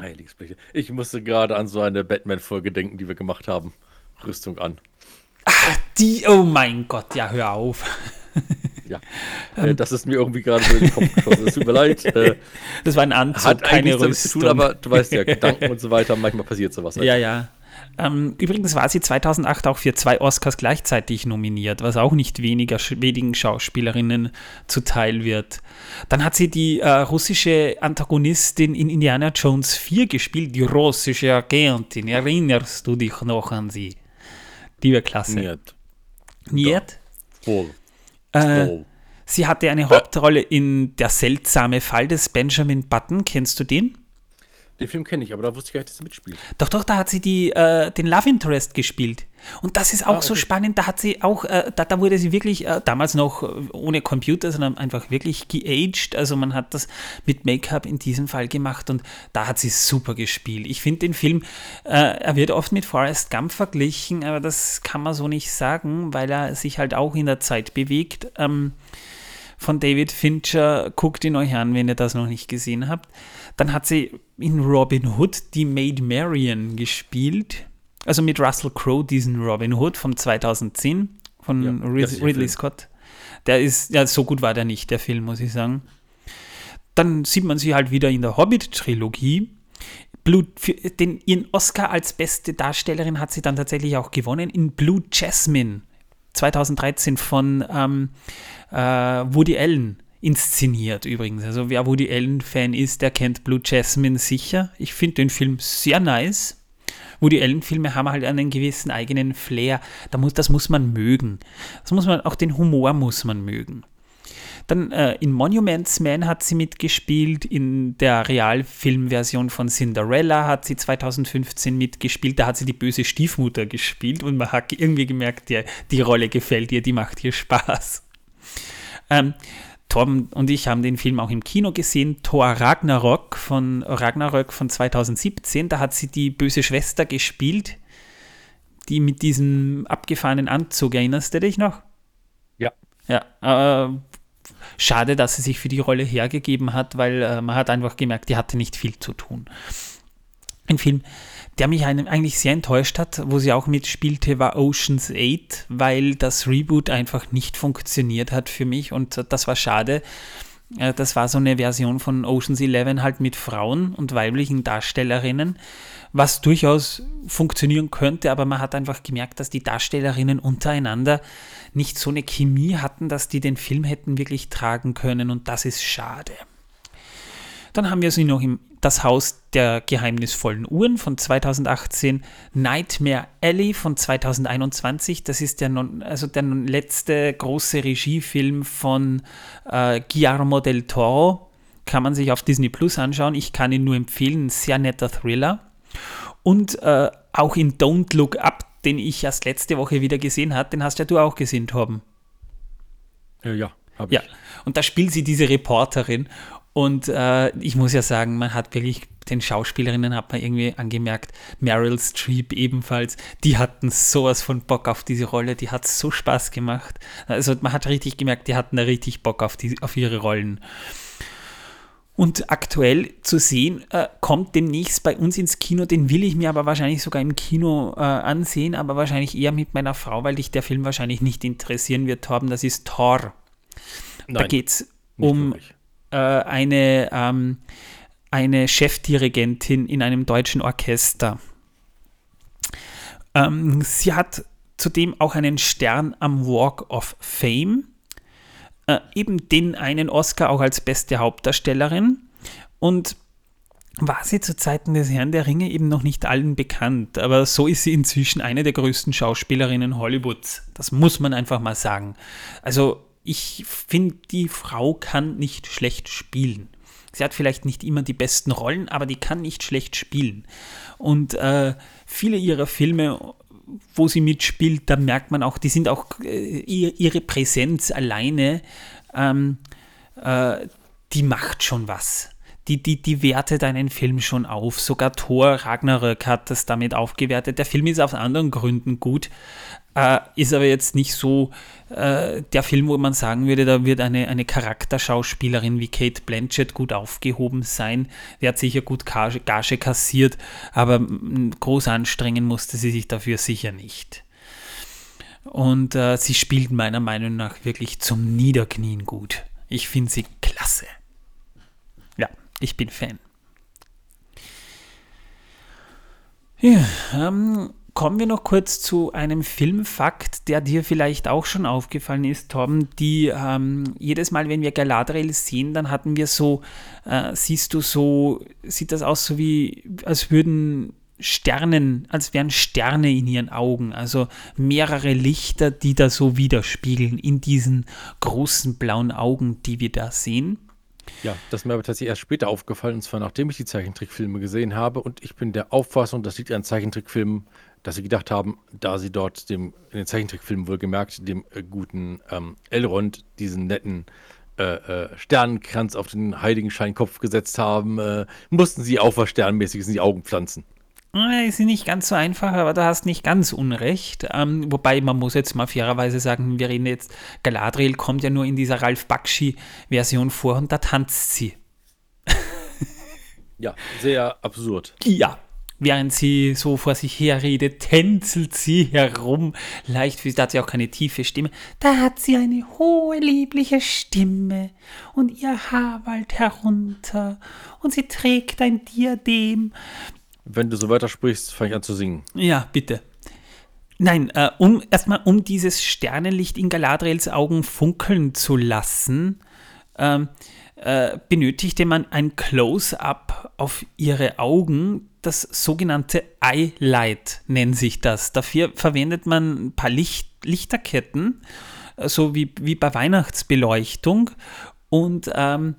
Heiliges Blech. Ich musste gerade an so eine Batman-Folge denken, die wir gemacht haben. Rüstung an. Ach, die, oh mein Gott, ja, hör auf. Ja, äh, das ist mir irgendwie gerade so in den Kopf geschossen. Es tut mir leid. Äh, das war ein Anzug, hat keine damit zu tun, aber du weißt ja, Gedanken und so weiter, manchmal passiert sowas. Halt. Ja, ja. Ähm, übrigens war sie 2008 auch für zwei Oscars gleichzeitig nominiert, was auch nicht weniger wenigen Schauspielerinnen zuteil wird. Dann hat sie die äh, russische Antagonistin in Indiana Jones 4 gespielt, die russische Agentin. Erinnerst du dich noch an sie? Die war klasse. Niet. Niet? Wohl. Äh, Wohl. sie hatte eine Hauptrolle in Der seltsame Fall des Benjamin Button. Kennst du den? Den Film kenne ich, aber da wusste ich gar nicht, dass sie mitspielt. Doch, doch, da hat sie die, äh, den Love Interest gespielt. Und das ist auch Ah, so okay. spannend. Da hat sie auch, äh, da, da wurde sie wirklich, äh, damals noch äh, ohne Computer, sondern einfach wirklich geaged. Also man hat das mit Make-up in diesem Fall gemacht und da hat sie super gespielt. Ich finde den Film, äh, er wird oft mit Forrest Gump verglichen, aber das kann man so nicht sagen, weil er sich halt auch in der Zeit bewegt. Ähm, von David Fincher. Guckt ihn euch an, wenn ihr das noch nicht gesehen habt. Dann hat sie in Robin Hood die Maid Marian gespielt. Also mit Russell Crowe, diesen Robin Hood vom 2010 von Ja, Rid Ridley. Scott. Der ist, ja, so gut war der nicht, der Film, muss ich sagen. Dann sieht man sie halt wieder in der Hobbit-Trilogie. Den, ihren Oscar als beste Darstellerin hat sie dann tatsächlich auch gewonnen in Blue Jasmine 2013 von ähm, äh, Woody Allen inszeniert übrigens. Also wer Woody Allen-Fan ist, der kennt Blue Jasmine sicher. Ich finde den Film sehr nice. Woody Allen-Filme haben halt einen gewissen eigenen Flair. Das muss man mögen. Das muss man, auch den Humor muss man mögen. Dann äh, in Monuments Man hat sie mitgespielt, in der Realfilmversion von Cinderella hat sie 2015 mitgespielt, da hat sie die böse Stiefmutter gespielt und man hat irgendwie gemerkt, die, die Rolle gefällt ihr, die macht ihr Spaß. Ähm, Torben und ich haben den Film auch im Kino gesehen, Thor Ragnarok von Ragnarök von 2017, da hat sie die böse Schwester gespielt, die mit diesem abgefahrenen Anzug, erinnerst du dich noch? Ja. Ja, äh, schade, dass sie sich für die Rolle hergegeben hat, weil äh, man hat einfach gemerkt, die hatte nicht viel zu tun. Ein Film, der mich eigentlich sehr enttäuscht hat, wo sie auch mitspielte, war Ocean's 8, weil das Reboot einfach nicht funktioniert hat für mich und das war schade. Äh, Das war so eine Version von Ocean's 11 halt mit Frauen und weiblichen Darstellerinnen, was durchaus funktionieren könnte, aber man hat einfach gemerkt, dass die Darstellerinnen untereinander nicht so eine Chemie hatten, dass die den Film hätten wirklich tragen können und das ist schade. Dann haben wir sie noch im Das Haus der geheimnisvollen Uhren von 2018, Nightmare Alley von 2021. Das ist der, non, also der letzte große Regiefilm von äh, Guillermo del Toro. Kann man sich auf Disney Plus anschauen. Ich kann ihn nur empfehlen. Ein sehr netter Thriller. Und äh, auch in Don't Look Up, den ich erst letzte Woche wieder gesehen habe, den hast ja du auch gesehen, Torben. Ja, ja, Ja, ich. und da spielt sie diese Reporterin. Und äh, ich muss ja sagen, man hat wirklich, den Schauspielerinnen hat man irgendwie angemerkt, Meryl Streep ebenfalls, die hatten sowas von Bock auf diese Rolle, die hat so Spaß gemacht. Also man hat richtig gemerkt, die hatten da richtig Bock auf, die, auf ihre Rollen. Und aktuell zu sehen, äh, kommt demnächst bei uns ins Kino, den will ich mir aber wahrscheinlich sogar im Kino äh, ansehen, aber wahrscheinlich eher mit meiner Frau, weil dich der Film wahrscheinlich nicht interessieren wird, Torben. Das ist Thor. Da Nein, geht es nicht um wirklich. Äh, eine, ähm, eine Chefdirigentin in einem deutschen Orchester. Ähm, sie hat zudem auch einen Stern am Walk of Fame, äh, eben den einen Oscar auch als beste Hauptdarstellerin. Und war sie zu Zeiten des Herrn der Ringe eben noch nicht allen bekannt, aber so ist sie inzwischen eine der größten Schauspielerinnen Hollywoods. Das muss man einfach mal sagen. Also ich finde, die Frau kann nicht schlecht spielen. Sie hat vielleicht nicht immer die besten Rollen, aber die kann nicht schlecht spielen. Und äh, viele ihrer Filme, wo sie mitspielt, da merkt man auch, die sind auch äh, ihre Präsenz alleine, ähm, äh, die macht schon was die, die, die wertet einen Film schon auf. Sogar Thor Ragnarök hat das damit aufgewertet. Der Film ist aus anderen Gründen gut, äh, ist aber jetzt nicht so äh, der Film, wo man sagen würde, da wird eine, eine Charakterschauspielerin wie Kate Blanchett gut aufgehoben sein. Der hat sicher gut Gage, Gage kassiert, aber groß anstrengen musste sie sich dafür sicher nicht. Und äh, sie spielt meiner Meinung nach wirklich zum Niederknien gut. Ich finde sie klasse. Ich bin Fan. Ja, ähm, kommen wir noch kurz zu einem Filmfakt, der dir vielleicht auch schon aufgefallen ist, Tom. Die ähm, jedes Mal, wenn wir Galadriel sehen, dann hatten wir so, äh, siehst du so, sieht das aus so wie, als würden Sternen, als wären Sterne in ihren Augen, also mehrere Lichter, die da so widerspiegeln in diesen großen blauen Augen, die wir da sehen. Ja, das ist mir aber tatsächlich erst später aufgefallen, und zwar nachdem ich die Zeichentrickfilme gesehen habe. Und ich bin der Auffassung, das liegt an Zeichentrickfilmen, dass sie gedacht haben, da sie dort dem, in den Zeichentrickfilmen wohlgemerkt, dem äh, guten ähm, Elrond diesen netten äh, äh, Sternenkranz auf den Heiligenscheinkopf gesetzt haben, äh, mussten sie auch was Sternmäßiges in die Augen pflanzen. Ist nicht ganz so einfach, aber du hast nicht ganz unrecht. Ähm, wobei man muss jetzt mal fairerweise sagen, wir reden jetzt, Galadriel kommt ja nur in dieser Ralf Bakshi-Version vor und da tanzt sie. ja, sehr absurd. Ja, während sie so vor sich her redet, tänzelt sie herum. Leicht, da hat sie auch keine tiefe Stimme. Da hat sie eine hohe, liebliche Stimme und ihr Haar wallt herunter und sie trägt ein Diadem wenn du so weitersprichst, fange ich an zu singen. Ja, bitte. Nein, äh, um erstmal um dieses Sternenlicht in Galadriels Augen funkeln zu lassen, ähm, äh, benötigte man ein Close-up auf ihre Augen. Das sogenannte Eyelight nennt sich das. Dafür verwendet man ein paar Licht Lichterketten, äh, so wie, wie bei Weihnachtsbeleuchtung. Und ähm,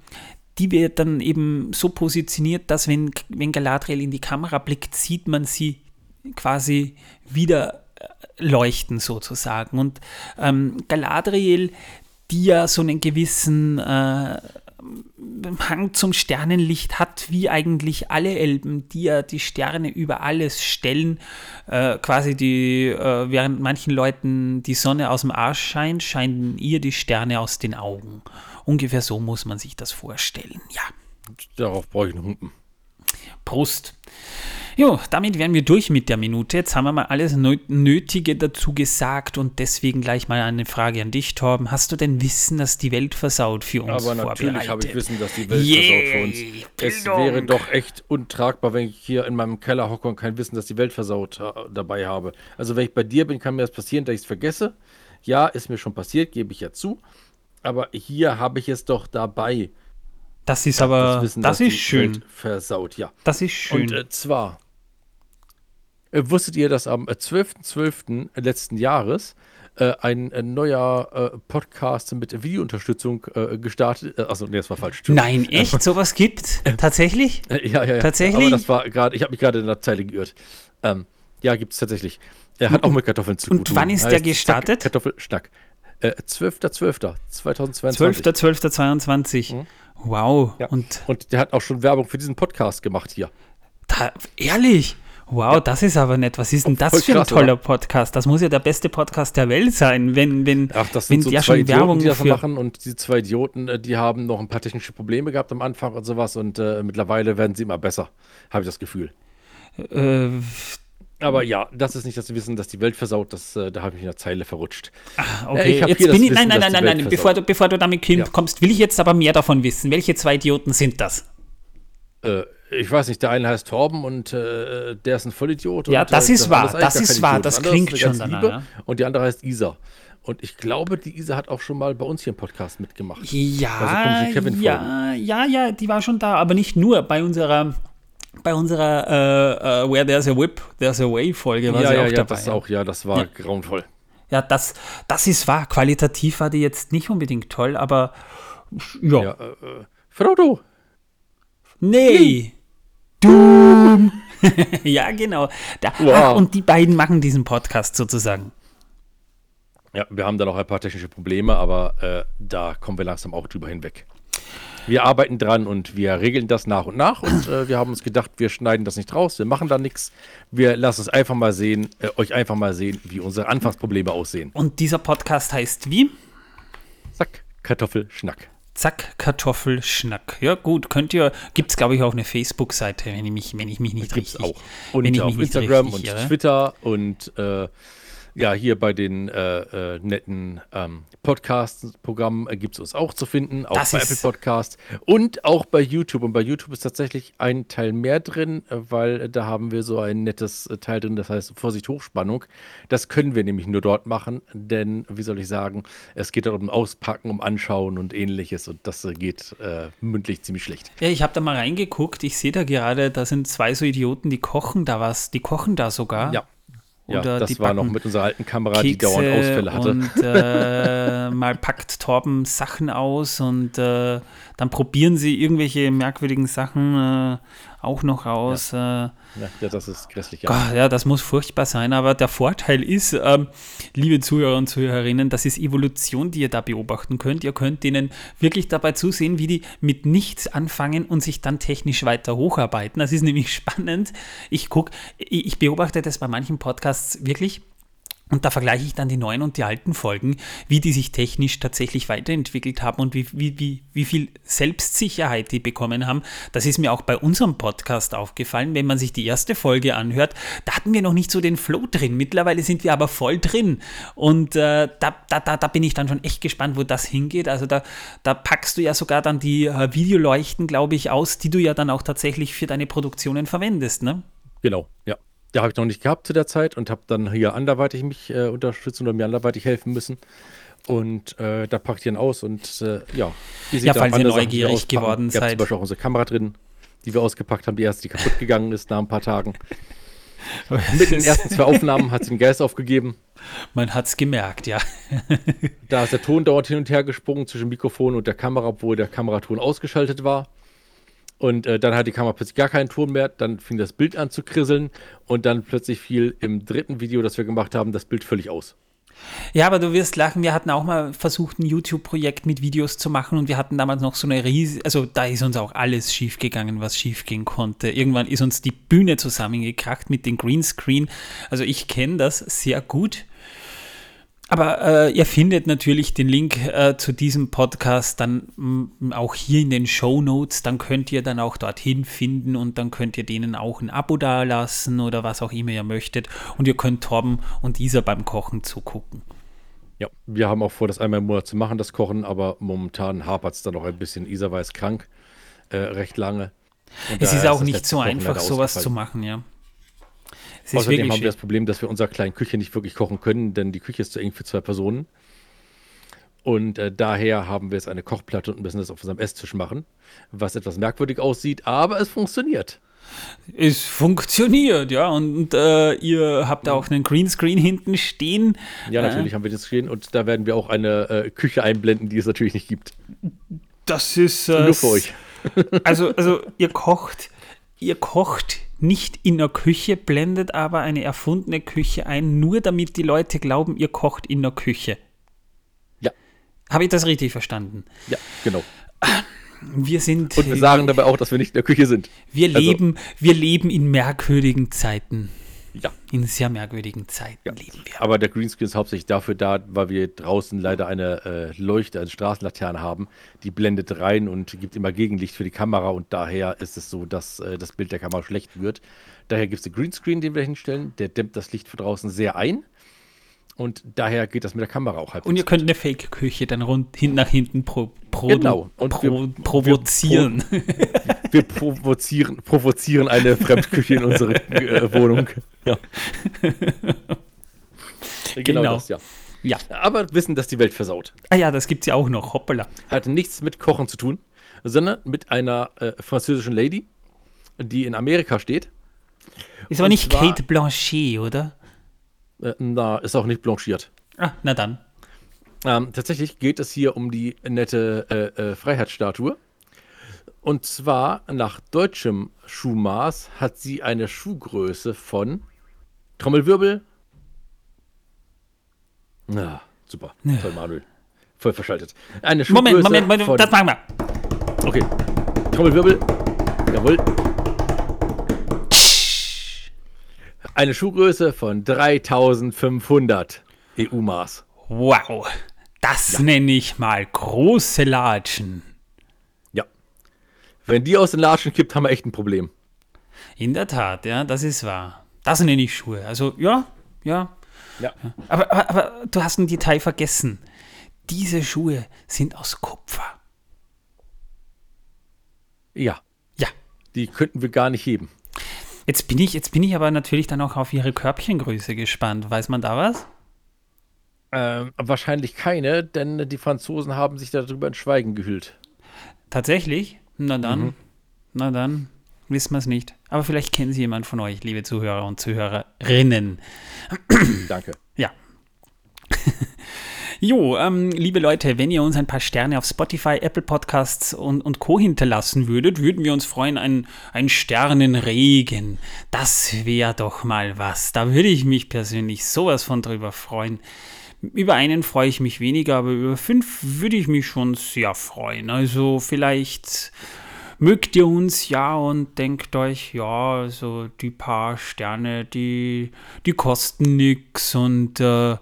die wird dann eben so positioniert, dass wenn, wenn Galadriel in die Kamera blickt, sieht man sie quasi wieder äh, leuchten sozusagen. Und ähm, Galadriel, die ja so einen gewissen äh, Hang zum Sternenlicht hat, wie eigentlich alle Elben, die ja die Sterne über alles stellen. Äh, quasi die, äh, während manchen Leuten die Sonne aus dem Arsch scheint, scheinen ihr die Sterne aus den Augen. Ungefähr so muss man sich das vorstellen, ja. Darauf brauche ich einen Humpen. Prost. Jo, damit wären wir durch mit der Minute. Jetzt haben wir mal alles Nötige dazu gesagt und deswegen gleich mal eine Frage an dich, Torben. Hast du denn Wissen, dass die Welt versaut für uns Aber natürlich habe ich Wissen, dass die Welt yeah, versaut für uns. Es wäre doch echt untragbar, wenn ich hier in meinem Keller hocke und kein Wissen, dass die Welt versaut äh, dabei habe. Also wenn ich bei dir bin, kann mir das passieren, dass ich es vergesse. Ja, ist mir schon passiert, gebe ich ja zu aber hier habe ich es doch dabei. Das ist aber, das, Wissen, das ist schön. Welt versaut, ja. Das ist schön. Und äh, zwar, äh, wusstet ihr, dass am 12.12. Äh, letzten Jahres äh, ein, ein, neuer äh, Podcast mit Videounterstützung äh, gestartet. also, nee, das war falsch. Nein, echt? Sowas gibt? tatsächlich? ja, ja, ja. Tatsächlich? Aber das war gerade, ich habe mich gerade in der Zeile geirrt. Ähm, ja, gibt es tatsächlich. Er hat auch mit Kartoffeln zu tun. Und wann ist heißt der gestartet? Kartoffelschnack. 12.12.2022. 12.12.22. Mhm. Wow. Ja. Und, und der hat auch schon Werbung für diesen Podcast gemacht hier. Da, ehrlich? Wow, ja. das ist aber nett. Was ist denn das Voll für krass, ein toller oder? Podcast? Das muss ja der beste Podcast der Welt sein, wenn, wenn, Ach, das sind wenn so der schon Idioten, Werbung die das machen und die zwei Idioten, äh, die haben noch ein paar technische Probleme gehabt am Anfang und sowas und äh, mittlerweile werden sie immer besser, habe ich das Gefühl. Äh, aber ja, das ist nicht das Wissen, dass die Welt versaut. Das, äh, da habe ich in der Zeile verrutscht. Okay, äh, jetzt bin ich. Wissen, nein, nein, nein, nein, nein. Bevor du, bevor du damit ja. kommst, will ich jetzt aber mehr davon wissen. Welche zwei Idioten sind das? Äh, ich weiß nicht, der eine heißt Torben und äh, der ist ein Vollidiot. Ja, und, das ist wahr. Das ist wahr. Das klingt schon danach, ja. Und die andere heißt Isa. Und ich glaube, die Isa hat auch schon mal bei uns hier im Podcast mitgemacht. Ja, also ja, ja, ja, die war schon da, aber nicht nur bei unserer bei unserer äh, äh, Where There's a Whip, There's a Way Folge war ja, sie ja, auch ja, dabei. das auch, ja, das war Ja. grauenvoll. Ja, das, das ist wahr. Qualitativ war die jetzt nicht unbedingt toll, aber ja. Ja, äh, äh, Frodo, Nee. Doom. ja, genau. Da, Wow. ach, und die beiden machen diesen Podcast sozusagen. Ja, wir haben da noch ein paar technische Probleme, aber äh, da kommen wir langsam auch drüber hinweg. Wir arbeiten dran und wir regeln das nach und nach und äh, wir haben uns gedacht, wir schneiden das nicht raus, wir machen da nichts. Wir lassen es einfach mal sehen, äh, euch einfach mal sehen, wie unsere Anfangsprobleme aussehen. Und dieser Podcast heißt wie? Zack, Kartoffel, Schnack. Zack, Kartoffel, Schnack. Ja, gut, könnt ihr, gibt es glaube ich auch eine Facebook-Seite, wenn ich mich, wenn ich mich nicht Gibt's richtig. auch. Und wenn ich auf mich nicht Instagram richtig und irre. Twitter und äh, ja, hier bei den äh, äh, netten ähm, Podcast-Programmen äh, gibt es uns auch zu finden, auch Das bei Apple Podcasts und auch bei YouTube. Und bei YouTube ist tatsächlich ein Teil mehr drin, äh, weil äh, da haben wir so ein nettes äh, Teil drin, das heißt Vorsicht Hochspannung. Das können wir nämlich nur dort machen, denn, wie soll ich sagen, es geht dort um Auspacken, um Anschauen und ähnliches und das geht mündlich ziemlich schlecht. Ja, ich habe da mal reingeguckt. Ich sehe da gerade, da sind zwei so Idioten, die kochen da was. Die kochen da sogar. Ja. Ja, Oder das die war noch mit unserer alten Kamera, die Kekse dauernd Ausfälle hatte. Und äh, mal packt Torben Sachen aus und äh, dann probieren sie irgendwelche merkwürdigen Sachen äh, auch noch aus. Äh, Ja, ja, das ist grässlich. Ja. Ja, das muss furchtbar sein, aber der Vorteil ist, ähm, liebe Zuhörer und Zuhörerinnen, das ist Evolution, die ihr da beobachten könnt. Ihr könnt denen wirklich dabei zusehen, wie die mit nichts anfangen und sich dann technisch weiter hocharbeiten. Das ist nämlich spannend. Ich gucke, ich beobachte das bei manchen Podcasts wirklich. Und da vergleiche ich dann die neuen und die alten Folgen, wie die sich technisch tatsächlich weiterentwickelt haben und wie, wie, wie, wie viel Selbstsicherheit die bekommen haben. Das ist mir auch bei unserem Podcast aufgefallen. Wenn man sich die erste Folge anhört, da hatten wir noch nicht so den Flow drin. Mittlerweile sind wir aber voll drin. Und äh, da, da, da, bin ich dann schon echt gespannt, wo das hingeht. Also da, da packst du ja sogar dann die äh, Videoleuchten, glaube ich, aus, die du ja dann auch tatsächlich für deine Produktionen verwendest. Ne? Genau, ja. Da habe ich noch nicht gehabt zu der Zeit und habe dann hier anderweitig mich äh, unterstützen oder mir anderweitig helfen müssen. Und äh, da packt ihr ihn aus und äh, ja. ihr seht Ja, da falls ihr Sachen, neugierig auspacken. geworden seid. zum Beispiel auch unsere Kamera drin, die wir ausgepackt haben, die erst die kaputt gegangen ist nach ein paar Tagen. Mit den ersten zwei Aufnahmen hat sie den Geist aufgegeben. Man hat es gemerkt, ja. Da ist der Ton dauernd hin und her gesprungen zwischen Mikrofon und der Kamera, obwohl der Kameraton ausgeschaltet war. Und äh, dann hat die Kamera plötzlich gar keinen Ton mehr. Dann fing das Bild an zu krisseln. Und dann plötzlich fiel im dritten Video, das wir gemacht haben, das Bild völlig aus. Ja, aber du wirst lachen, wir hatten auch mal versucht, ein YouTube-Projekt mit Videos zu machen und wir hatten damals noch so eine riesige, also da ist uns auch alles schiefgegangen, was schiefgehen konnte. Irgendwann ist uns die Bühne zusammengekracht mit dem Greenscreen. Also ich kenne das sehr gut. Aber äh, ihr findet natürlich den Link äh, zu diesem Podcast dann mm, auch hier in den Show Notes. Dann könnt ihr dann auch dorthin finden und dann könnt ihr denen auch ein Abo dalassen oder was auch immer ihr möchtet. Und ihr könnt Torben und Isa beim Kochen zugucken. Ja, wir haben auch vor, das einmal im Monat zu machen, das Kochen. Aber momentan hapert es da noch ein bisschen. Isa war jetzt krank, äh, recht lange. Es ist auch nicht so einfach, sowas zu machen, ja. Außerdem wirklich haben wir das. Problem, dass wir in unserer kleinen Küche nicht wirklich kochen können, denn die Küche ist zu eng für zwei Personen. Und äh, daher haben wir jetzt eine Kochplatte und müssen das auf unserem Esstisch machen, was etwas merkwürdig aussieht, aber es funktioniert. Es funktioniert, ja. Und äh, ihr habt da auch einen Greenscreen hinten stehen. Ja, Äh, natürlich haben wir das stehen und da werden wir auch eine äh, Küche einblenden, die es natürlich nicht gibt. Das ist äh, Nur für euch. Also, also ihr kocht, ihr kocht nicht in der Küche, blendet aber eine erfundene Küche ein, nur damit die Leute glauben, ihr kocht in der Küche. Ja, Habe ich das richtig verstanden? ja, genau. Wir sind. Und wir sagen dabei auch, dass wir nicht in der Küche sind. wir also- leben, wir leben in merkwürdigen Zeiten. Ja. In sehr merkwürdigen Zeiten Ja. leben wir. Aber der Greenscreen ist hauptsächlich dafür da, weil wir draußen leider eine äh, Leuchte, eine Straßenlaterne haben. Die blendet rein und gibt immer Gegenlicht für die Kamera und daher ist es so, dass äh, das Bild der Kamera schlecht wird. Daher gibt es den Greenscreen, den wir hinstellen. Der dämmt das Licht von draußen sehr ein. Und daher geht das mit der Kamera auch halb. Und ihr könnt eine Fake-Küche dann rund, hin, nach hinten pro, pro, Genau. Und pro, wir- provozieren. Wir provozieren, provozieren eine Fremdküche in unsere äh, Wohnung. Ja. genau, Genau. das, ja. ja. Aber wissen, dass die Welt versaut. Ah ja, das gibt es ja auch noch. Hoppala. Hat nichts mit Kochen zu tun, sondern mit einer äh, französischen Lady, die in Amerika steht. Ist aber nicht zwar- Kate Blanchet, oder? Äh, na, ist auch nicht blanchiert. Ah, na dann. Ähm, tatsächlich geht es hier um die nette äh, äh, Freiheitsstatue. Und zwar nach deutschem Schuhmaß hat sie eine Schuhgröße von Trommelwirbel. Na, super. Toll, Manuel. Voll verschaltet. Eine Schuhgröße Moment, Moment, Moment, von, das machen wir. Okay. Trommelwirbel. Jawohl. Eine Schuhgröße von 3500 EU-Maß. Wow. Das nenne ich mal große Latschen. Ja. Wenn die aus den Latschen kippt, haben wir echt ein Problem. In der Tat, ja, das ist wahr. Das nenne ich Schuhe. Also, ja, ja. Ja. Aber, aber, aber du hast ein Detail vergessen. Diese Schuhe sind aus Kupfer. Ja. Ja. Die könnten wir gar nicht heben. Jetzt bin ich, jetzt bin ich aber natürlich dann auch auf ihre Körbchengröße gespannt. Weiß man da was? Ähm, wahrscheinlich keine, denn die Franzosen haben sich darüber in Schweigen gehüllt. Tatsächlich? Na dann, na dann, wissen wir es nicht. Aber vielleicht kennen Sie jemand von euch, liebe Zuhörer und Zuhörerinnen. Danke. Ja. Jo, ähm, liebe Leute, wenn ihr uns ein paar Sterne auf Spotify, Apple Podcasts und, und Co. hinterlassen würdet, würden wir uns freuen, ein, ein Sternenregen. Das wäre doch mal was. Da würde ich mich persönlich sowas von drüber freuen. Über einen freue ich mich weniger, aber über fünf würde ich mich schon sehr freuen. Also vielleicht mögt ihr uns ja und denkt euch, ja, also die paar Sterne, die, die kosten nix und äh,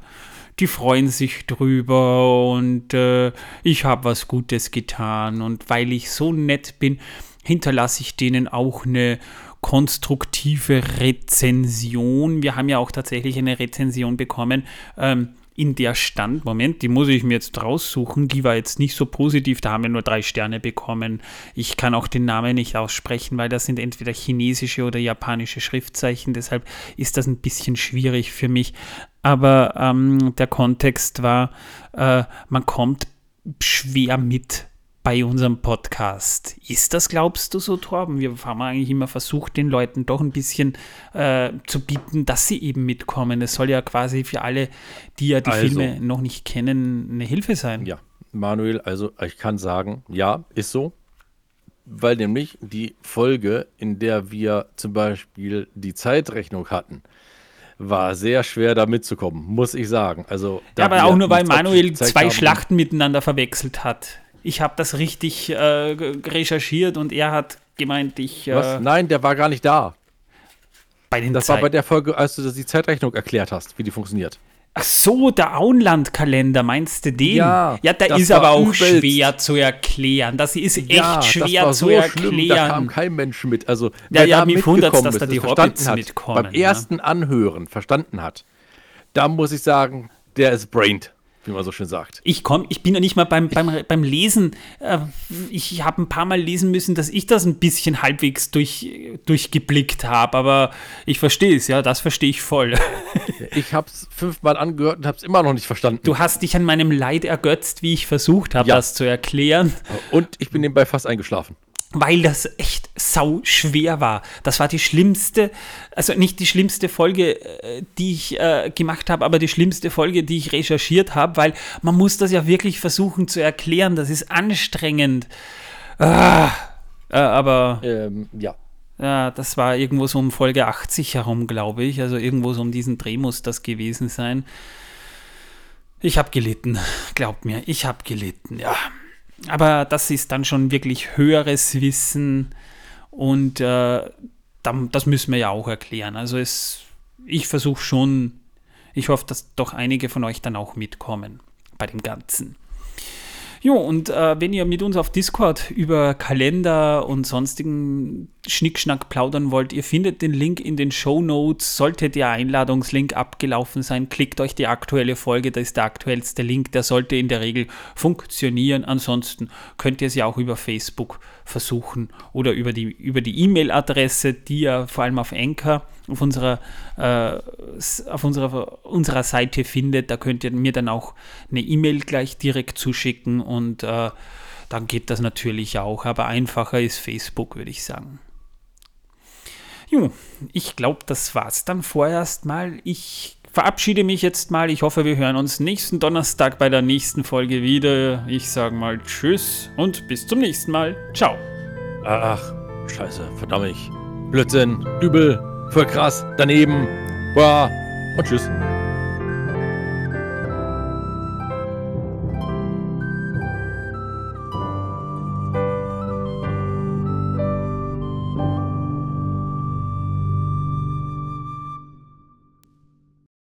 die freuen sich drüber und äh, ich habe was Gutes getan und weil ich so nett bin, hinterlasse ich denen auch eine konstruktive Rezension. Wir haben ja auch tatsächlich eine Rezension bekommen. Ähm, in der stand, Moment, die muss ich mir jetzt raussuchen, die war jetzt nicht so positiv, da haben wir nur drei Sterne bekommen. Ich kann auch den Namen nicht aussprechen, weil das sind entweder chinesische oder japanische Schriftzeichen, deshalb ist das ein bisschen schwierig für mich. Aber ähm, der Kontext war, äh, man kommt schwer mit bei unserem Podcast. Ist das, glaubst du, so, Torben? Wir haben eigentlich immer versucht, den Leuten doch ein bisschen äh, zu bieten, dass sie eben mitkommen. Es soll ja quasi für alle, die ja die Also. Filme noch nicht kennen, eine Hilfe sein. Ja, Manuel, also ich kann sagen, ja, ist so. Weil nämlich die Folge, in der wir zum Beispiel die Zeitrechnung hatten, war sehr schwer da mitzukommen, muss ich sagen. Also, da Ja, aber auch nur, weil Manuel zwei haben. Schlachten miteinander verwechselt hat. Ich habe das richtig äh, recherchiert und er hat gemeint, ich äh, Nein, der war gar nicht da. bei den Das war bei der Folge, als du die Zeitrechnung erklärt hast, wie die funktioniert. Ach so, der Auenland-Kalender, meinst du den? Ja, ja der ist aber auch übelst. schwer zu erklären. Das ist echt ja, schwer das war zu so erklären. schlimm, da kam kein Mensch mit. Also, Ja, wer ja, da mich mitgekommen dass da die Hobbits hat, mitkommen, Beim ne? ersten Anhören verstanden hat, da muss ich sagen, der ist brained, wie man so schön sagt. Ich komm, ich bin ja nicht mal beim, beim, beim Lesen. Äh, ich habe ein paar Mal lesen müssen, dass ich das ein bisschen halbwegs durch, durchgeblickt habe, aber ich verstehe es, ja, das verstehe ich voll. Ich habe es fünfmal angehört und habe es immer noch nicht verstanden. Du hast dich an meinem Leid ergötzt, wie ich versucht habe, Ja. das zu erklären, und ich bin nebenbei fast eingeschlafen. Weil das echt sau schwer war. Das war die schlimmste, also nicht die schlimmste Folge, äh, die ich äh, gemacht habe, aber die schlimmste Folge, die ich recherchiert habe, weil man muss das ja wirklich versuchen zu erklären. Das ist anstrengend. Ah, äh, aber Ähm, ja. ja, das war irgendwo so um Folge 80 herum, glaube ich. Also irgendwo so um diesen Dreh muss das gewesen sein. Ich habe gelitten, glaubt mir, ich habe gelitten, ja. Aber das ist dann schon wirklich höheres Wissen und äh, das müssen wir ja auch erklären. Also es, ich versuche schon, ich hoffe, dass doch einige von euch dann auch mitkommen bei dem Ganzen. Jo, und äh, wenn ihr mit uns auf Discord über Kalender und sonstigen Schnickschnack plaudern wollt, ihr findet den Link in den Show Notes. Sollte der Einladungslink abgelaufen sein, klickt euch die aktuelle Folge, da ist der aktuellste Link, der sollte in der Regel funktionieren. Ansonsten könnt ihr es ja auch über Facebook versuchen oder über die über die E-Mail-Adresse, die ihr vor allem auf Anchor auf unserer, äh, auf unserer, unserer Seite findet. Da könnt ihr mir dann auch eine E-Mail gleich direkt zuschicken und äh, dann geht das natürlich auch. Aber einfacher ist Facebook, würde ich sagen. Jo, ich glaube, das war's dann vorerst mal. Ich verabschiede mich jetzt mal. Ich hoffe, wir hören uns nächsten Donnerstag bei der nächsten Folge wieder. Ich sage mal Tschüss und bis zum nächsten Mal. Ciao. Ach, scheiße, verdammt. Blödsinn, übel, voll krass, daneben. Boah, und tschüss.